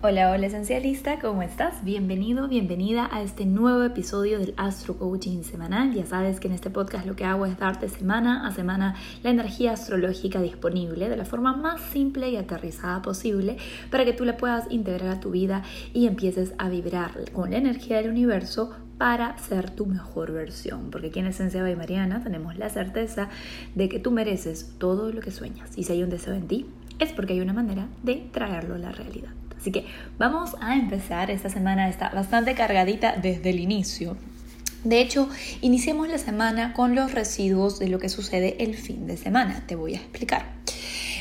Hola, hola esencialista, ¿cómo estás? Bienvenido, bienvenida a este nuevo episodio del Astro Coaching Semanal. Ya sabes que en este podcast lo que hago es darte semana a semana la energía astrológica disponible de la forma más simple y aterrizada posible para que tú la puedas integrar a tu vida y empieces a vibrar con la energía del universo para ser tu mejor versión. Porque aquí en Esencia y Mariana tenemos la certeza de que tú mereces todo lo que sueñas. Y si hay un deseo en ti, es porque hay una manera de traerlo a la realidad. Así que vamos a empezar. Esta semana está bastante cargadita desde el inicio. De hecho, iniciemos la semana con los residuos de lo que sucede el fin de semana. Te voy a explicar.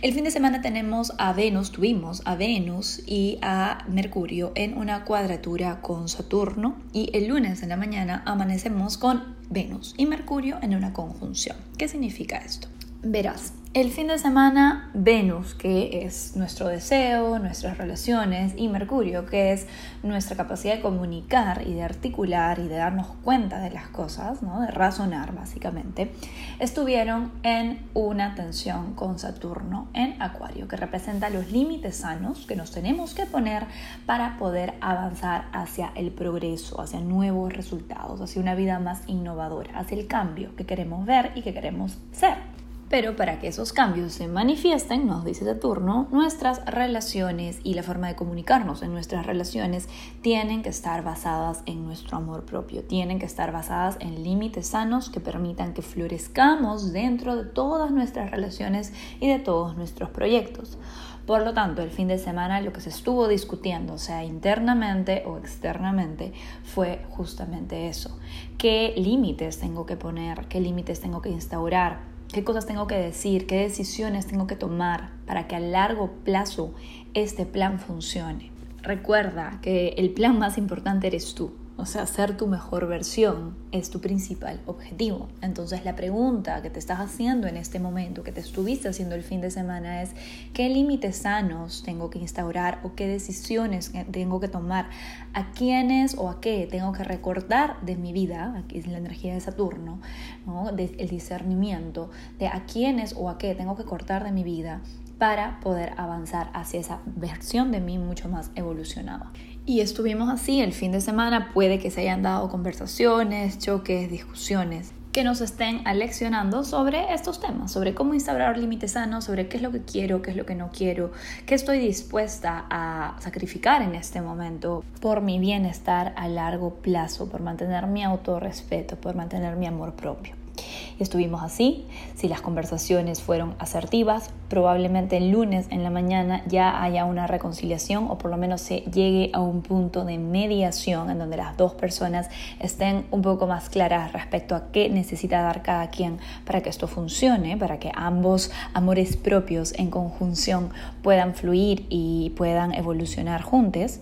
El fin de semana tenemos a Venus, tuvimos a Venus y a Mercurio en una cuadratura con Saturno y el lunes en la mañana amanecemos con Venus y Mercurio en una conjunción. ¿Qué significa esto? Verás, el fin de semana, Venus, que es nuestro deseo, nuestras relaciones, y Mercurio, que es nuestra capacidad de comunicar y de articular y de darnos cuenta de las cosas, ¿no? de razonar básicamente, estuvieron en una tensión con Saturno en Acuario, que representa los límites sanos que nos tenemos que poner para poder avanzar hacia el progreso, hacia nuevos resultados, hacia una vida más innovadora, hacia el cambio que queremos ver y que queremos ser. Pero para que esos cambios se manifiesten, nos dice Saturno, nuestras relaciones y la forma de comunicarnos en nuestras relaciones tienen que estar basadas en nuestro amor propio, tienen que estar basadas en límites sanos que permitan que florezcamos dentro de todas nuestras relaciones y de todos nuestros proyectos. Por lo tanto, el fin de semana lo que se estuvo discutiendo, sea internamente o externamente, fue justamente eso. ¿Qué límites tengo que poner? ¿Qué límites tengo que instaurar? Qué cosas tengo que decir, qué decisiones tengo que tomar para que a largo plazo este plan funcione. Recuerda que el plan más importante eres tú. O sea, ser tu mejor versión es tu principal objetivo. Entonces la pregunta que te estás haciendo en este momento, que te estuviste haciendo el fin de semana, es qué límites sanos tengo que instaurar o qué decisiones tengo que tomar, a quiénes o a qué tengo que recordar de mi vida, aquí es la energía de Saturno, el discernimiento de a quiénes o a qué tengo que cortar de mi vida para poder avanzar hacia esa versión de mí mucho más evolucionada. Y estuvimos así el fin de semana, puede que se hayan dado conversaciones, choques, discusiones que nos estén aleccionando sobre estos temas, sobre cómo instaurar límites sanos, sobre qué es lo que quiero, qué es lo que no quiero, qué estoy dispuesta a sacrificar en este momento por mi bienestar a largo plazo, por mantener mi autorrespeto, por mantener mi amor propio. Estuvimos así. Si las conversaciones fueron asertivas, probablemente el lunes en la mañana ya haya una reconciliación o por lo menos se llegue a un punto de mediación en donde las dos personas estén un poco más claras respecto a qué necesita dar cada quien para que esto funcione, para que ambos amores propios en conjunción puedan fluir y puedan evolucionar juntos.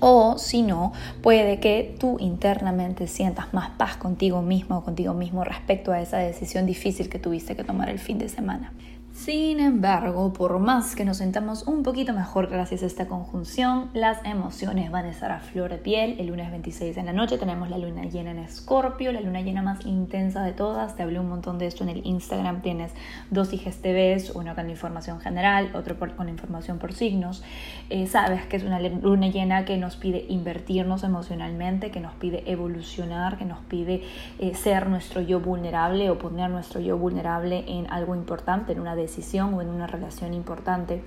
O si no, puede que tú internamente sientas más paz contigo mismo o contigo mismo respecto a esa decisión difícil que tuviste que tomar el fin de semana. Sin embargo, por más que nos sentamos un poquito mejor gracias a esta conjunción, las emociones van a estar a flor de piel. El lunes 26 en la noche tenemos la luna llena en Escorpio, la luna llena más intensa de todas. Te hablé un montón de esto en el Instagram. Tienes dos IGTVs, uno con información general, otro con información por signos. Eh, sabes que es una luna llena que nos pide invertirnos emocionalmente, que nos pide evolucionar, que nos pide eh, ser nuestro yo vulnerable o poner nuestro yo vulnerable en algo importante, en una decisión o en una relación importante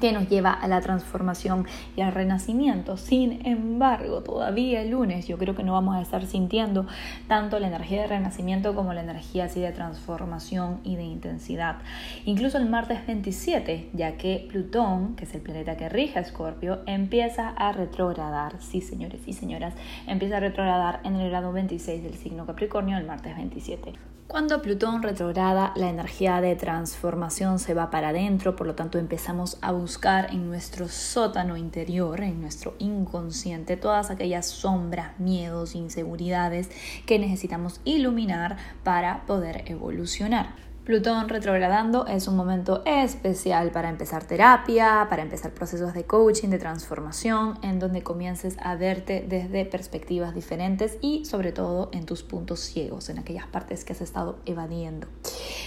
que nos lleva a la transformación y al renacimiento. Sin embargo, todavía el lunes yo creo que no vamos a estar sintiendo tanto la energía de renacimiento como la energía así de transformación y de intensidad. Incluso el martes 27, ya que Plutón, que es el planeta que rige a Escorpio, empieza a retrogradar, sí señores y señoras, empieza a retrogradar en el grado 26 del signo Capricornio el martes 27. Cuando Plutón retrograda, la energía de transformación se va para adentro, por lo tanto empezamos a buscar en nuestro sótano interior, en nuestro inconsciente, todas aquellas sombras, miedos, inseguridades que necesitamos iluminar para poder evolucionar. Plutón retrogradando es un momento especial para empezar terapia, para empezar procesos de coaching, de transformación, en donde comiences a verte desde perspectivas diferentes y sobre todo en tus puntos ciegos, en aquellas partes que has estado evadiendo.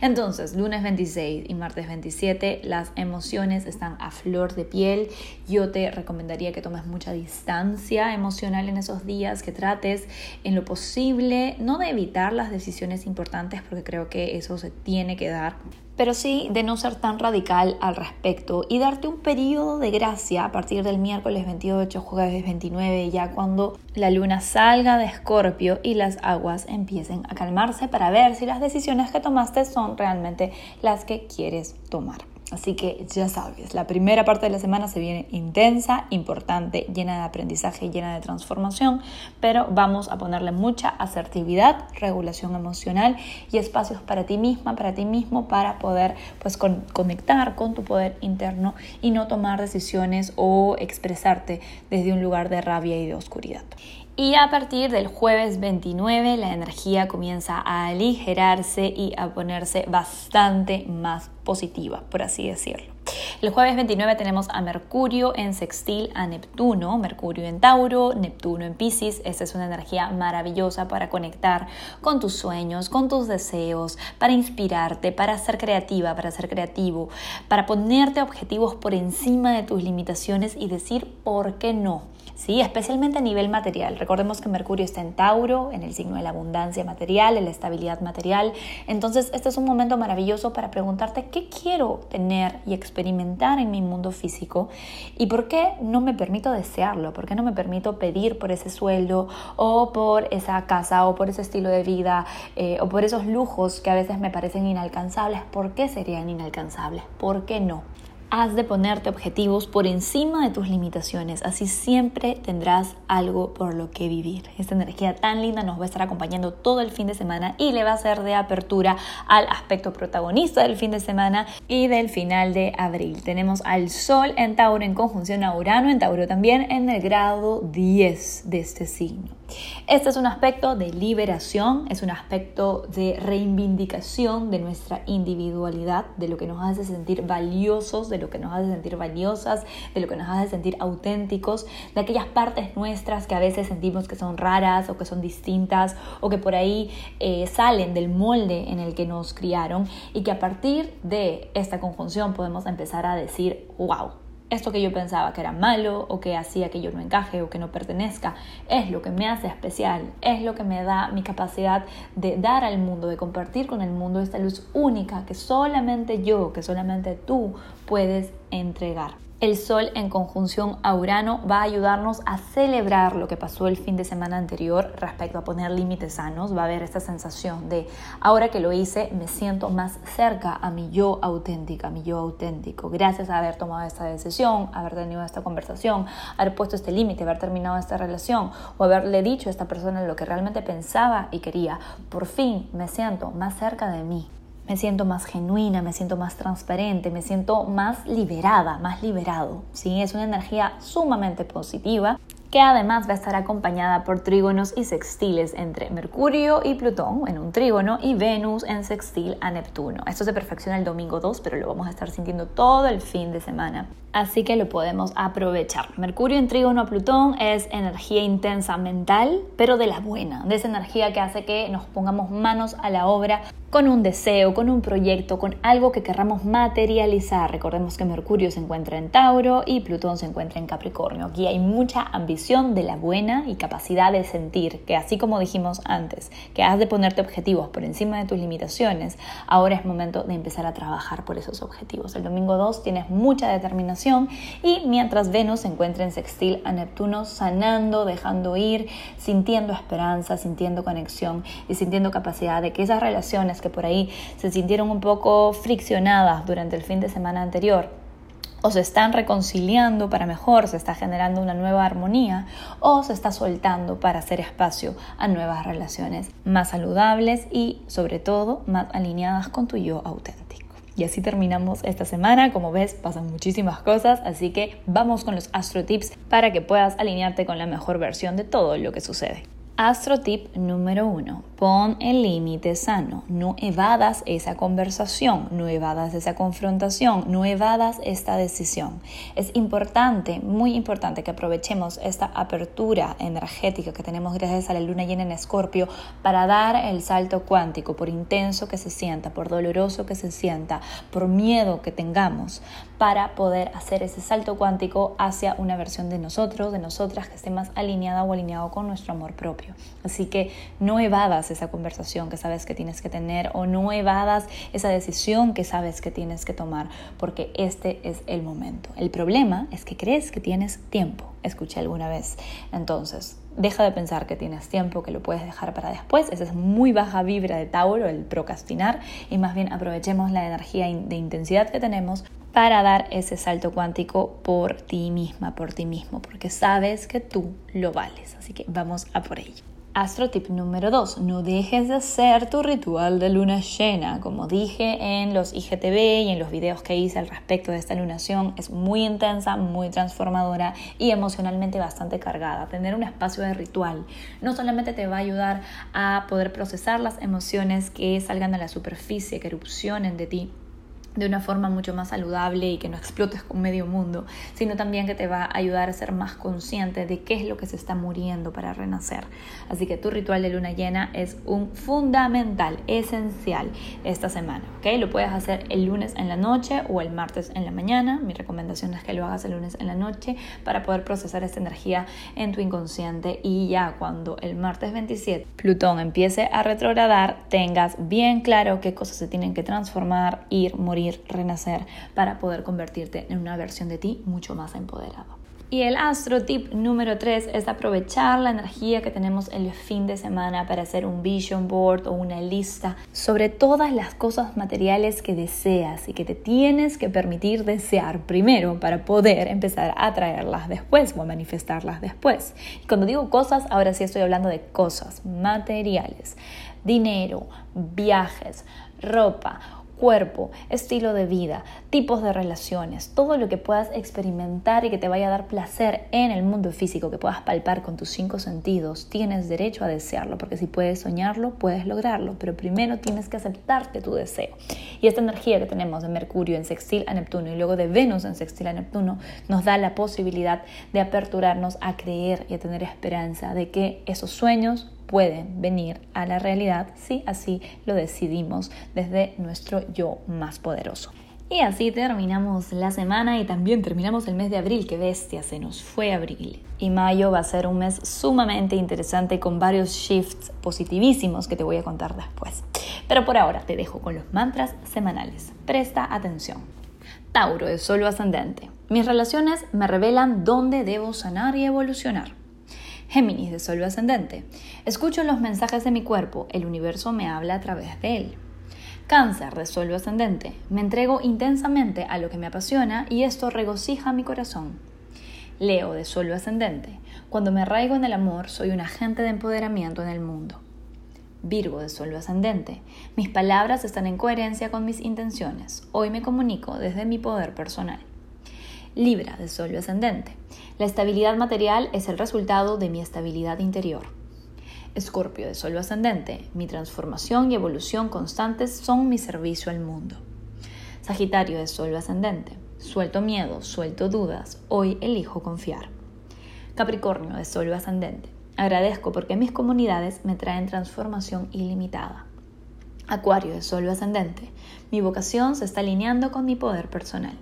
Entonces, lunes 26 y martes 27, las emociones están a flor de piel. Yo te recomendaría que tomes mucha distancia emocional en esos días, que trates en lo posible, no de evitar las decisiones importantes, porque creo que eso se tiene que dar, pero sí de no ser tan radical al respecto y darte un periodo de gracia a partir del miércoles 28, jueves 29, ya cuando la luna salga de Escorpio y las aguas empiecen a calmarse para ver si las decisiones que tomaste son realmente las que quieres tomar. Así que ya sabes, la primera parte de la semana se viene intensa, importante, llena de aprendizaje, llena de transformación, pero vamos a ponerle mucha asertividad, regulación emocional y espacios para ti misma, para ti mismo, para poder pues conectar con tu poder interno y no tomar decisiones o expresarte desde un lugar de rabia y de oscuridad. Y a partir del jueves 29 la energía comienza a aligerarse y a ponerse bastante más positiva, por así decirlo. El jueves 29 tenemos a Mercurio en sextil a Neptuno, Mercurio en Tauro, Neptuno en Pisces. Esta es una energía maravillosa para conectar con tus sueños, con tus deseos, para inspirarte, para ser creativa, para ser creativo, para ponerte objetivos por encima de tus limitaciones y decir por qué no. ¿sí? especialmente a nivel material. Recordemos que Mercurio está en Tauro, en el signo de la abundancia material, en la estabilidad material. Entonces, este es un momento maravilloso para preguntarte qué quiero tener y experimentar en mi mundo físico y por qué no me permito desearlo, por qué no me permito pedir por ese sueldo o por esa casa o por ese estilo de vida eh, o por esos lujos que a veces me parecen inalcanzables. ¿Por qué serían inalcanzables? ¿Por qué no? Has de ponerte objetivos por encima de tus limitaciones, así siempre tendrás algo por lo que vivir. Esta energía tan linda nos va a estar acompañando todo el fin de semana y le va a ser de apertura al aspecto protagonista del fin de semana y del final de abril. Tenemos al Sol en Tauro en conjunción a Urano en Tauro también en el grado 10 de este signo. Este es un aspecto de liberación, es un aspecto de reivindicación de nuestra individualidad, de lo que nos hace sentir valiosos, de lo que nos hace sentir valiosas, de lo que nos hace sentir auténticos, de aquellas partes nuestras que a veces sentimos que son raras o que son distintas o que por ahí eh, salen del molde en el que nos criaron y que a partir de esta conjunción podemos empezar a decir, wow, esto que yo pensaba que era malo o que hacía que yo no encaje o que no pertenezca, es lo que me hace especial, es lo que me da mi capacidad de dar al mundo, de compartir con el mundo esta luz única que solamente yo, que solamente tú puedes entregar. El Sol en conjunción a Urano va a ayudarnos a celebrar lo que pasó el fin de semana anterior respecto a poner límites sanos. Va a haber esta sensación de, ahora que lo hice, me siento más cerca a mi yo auténtica, a mi yo auténtico. Gracias a haber tomado esta decisión, haber tenido esta conversación, haber puesto este límite, haber terminado esta relación o haberle dicho a esta persona lo que realmente pensaba y quería. Por fin me siento más cerca de mí me siento más genuina, me siento más transparente, me siento más liberada, más liberado. ¿sí? Es una energía sumamente positiva que además va a estar acompañada por trígonos y sextiles entre Mercurio y Plutón en un trígono y Venus en sextil a Neptuno. Esto se perfecciona el domingo 2, pero lo vamos a estar sintiendo todo el fin de semana así que lo podemos aprovechar. Mercurio en trígono a Plutón es energía intensa mental, pero de la buena, de esa energía que hace que nos pongamos manos a la obra con un deseo, con un proyecto, con algo que querramos materializar. Recordemos que Mercurio se encuentra en Tauro y Plutón se encuentra en Capricornio. Aquí hay mucha ambición de la buena y capacidad de sentir que así como dijimos antes, que has de ponerte objetivos por encima de tus limitaciones, ahora es momento de empezar a trabajar por esos objetivos. El domingo 2 tienes mucha determinación y mientras Venus se encuentra en sextil a Neptuno sanando, dejando ir, sintiendo esperanza, sintiendo conexión y sintiendo capacidad de que esas relaciones que por ahí se sintieron un poco friccionadas durante el fin de semana anterior o se están reconciliando para mejor, se está generando una nueva armonía o se está soltando para hacer espacio a nuevas relaciones más saludables y sobre todo más alineadas con tu yo auténtico. Y así terminamos esta semana. Como ves, pasan muchísimas cosas, así que vamos con los astro tips para que puedas alinearte con la mejor versión de todo lo que sucede. Astro tip número uno. Pon el límite sano. No evadas esa conversación, no evadas esa confrontación, no evadas esta decisión. Es importante, muy importante que aprovechemos esta apertura energética que tenemos gracias a la luna llena en Escorpio para dar el salto cuántico, por intenso que se sienta, por doloroso que se sienta, por miedo que tengamos, para poder hacer ese salto cuántico hacia una versión de nosotros, de nosotras que esté más alineada o alineado con nuestro amor propio. Así que no evadas esa conversación que sabes que tienes que tener o no evadas esa decisión que sabes que tienes que tomar, porque este es el momento. El problema es que crees que tienes tiempo, escuché alguna vez. Entonces, deja de pensar que tienes tiempo, que lo puedes dejar para después. Esa es muy baja vibra de Tauro, el procrastinar, y más bien aprovechemos la energía de intensidad que tenemos para dar ese salto cuántico por ti misma, por ti mismo, porque sabes que tú lo vales. Así que vamos a por ello. Astro tip número 2. No dejes de hacer tu ritual de luna llena. Como dije en los IGTV y en los videos que hice al respecto de esta lunación, es muy intensa, muy transformadora y emocionalmente bastante cargada. Tener un espacio de ritual no solamente te va a ayudar a poder procesar las emociones que salgan a la superficie, que erupcionen de ti, de una forma mucho más saludable y que no explotes con medio mundo, sino también que te va a ayudar a ser más consciente de qué es lo que se está muriendo para renacer. Así que tu ritual de luna llena es un fundamental, esencial esta semana. ¿ok? Lo puedes hacer el lunes en la noche o el martes en la mañana. Mi recomendación es que lo hagas el lunes en la noche para poder procesar esta energía en tu inconsciente y ya cuando el martes 27 Plutón empiece a retrogradar, tengas bien claro qué cosas se tienen que transformar, ir, morir renacer para poder convertirte en una versión de ti mucho más empoderada. Y el astro tip número 3 es aprovechar la energía que tenemos el fin de semana para hacer un vision board o una lista sobre todas las cosas materiales que deseas y que te tienes que permitir desear primero para poder empezar a traerlas después o a manifestarlas después. Y cuando digo cosas, ahora sí estoy hablando de cosas materiales, dinero, viajes, ropa cuerpo, estilo de vida, tipos de relaciones, todo lo que puedas experimentar y que te vaya a dar placer en el mundo físico, que puedas palpar con tus cinco sentidos, tienes derecho a desearlo, porque si puedes soñarlo, puedes lograrlo, pero primero tienes que aceptarte tu deseo. Y esta energía que tenemos de Mercurio en sextil a Neptuno y luego de Venus en sextil a Neptuno nos da la posibilidad de aperturarnos a creer y a tener esperanza de que esos sueños pueden venir a la realidad si así lo decidimos desde nuestro yo más poderoso. Y así terminamos la semana y también terminamos el mes de abril, que bestia, se nos fue abril. Y mayo va a ser un mes sumamente interesante con varios shifts positivísimos que te voy a contar después. Pero por ahora te dejo con los mantras semanales. Presta atención. Tauro es solo ascendente. Mis relaciones me revelan dónde debo sanar y evolucionar. Géminis de Sol ascendente. Escucho los mensajes de mi cuerpo, el universo me habla a través de él. Cáncer de Sol ascendente. Me entrego intensamente a lo que me apasiona y esto regocija mi corazón. Leo de Sol ascendente. Cuando me arraigo en el amor, soy un agente de empoderamiento en el mundo. Virgo de Sol ascendente. Mis palabras están en coherencia con mis intenciones. Hoy me comunico desde mi poder personal. Libra de Sol ascendente. La estabilidad material es el resultado de mi estabilidad interior. Escorpio de Sol ascendente. Mi transformación y evolución constantes son mi servicio al mundo. Sagitario de Sol ascendente. Suelto miedo, suelto dudas, hoy elijo confiar. Capricornio de Sol ascendente. Agradezco porque mis comunidades me traen transformación ilimitada. Acuario de Sol ascendente. Mi vocación se está alineando con mi poder personal.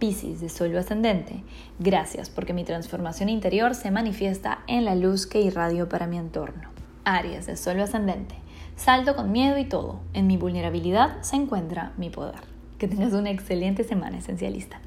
Piscis de Sol ascendente. Gracias porque mi transformación interior se manifiesta en la luz que irradio para mi entorno. Aries de Sol ascendente. Salto con miedo y todo. En mi vulnerabilidad se encuentra mi poder. Que tengas una excelente semana esencialista.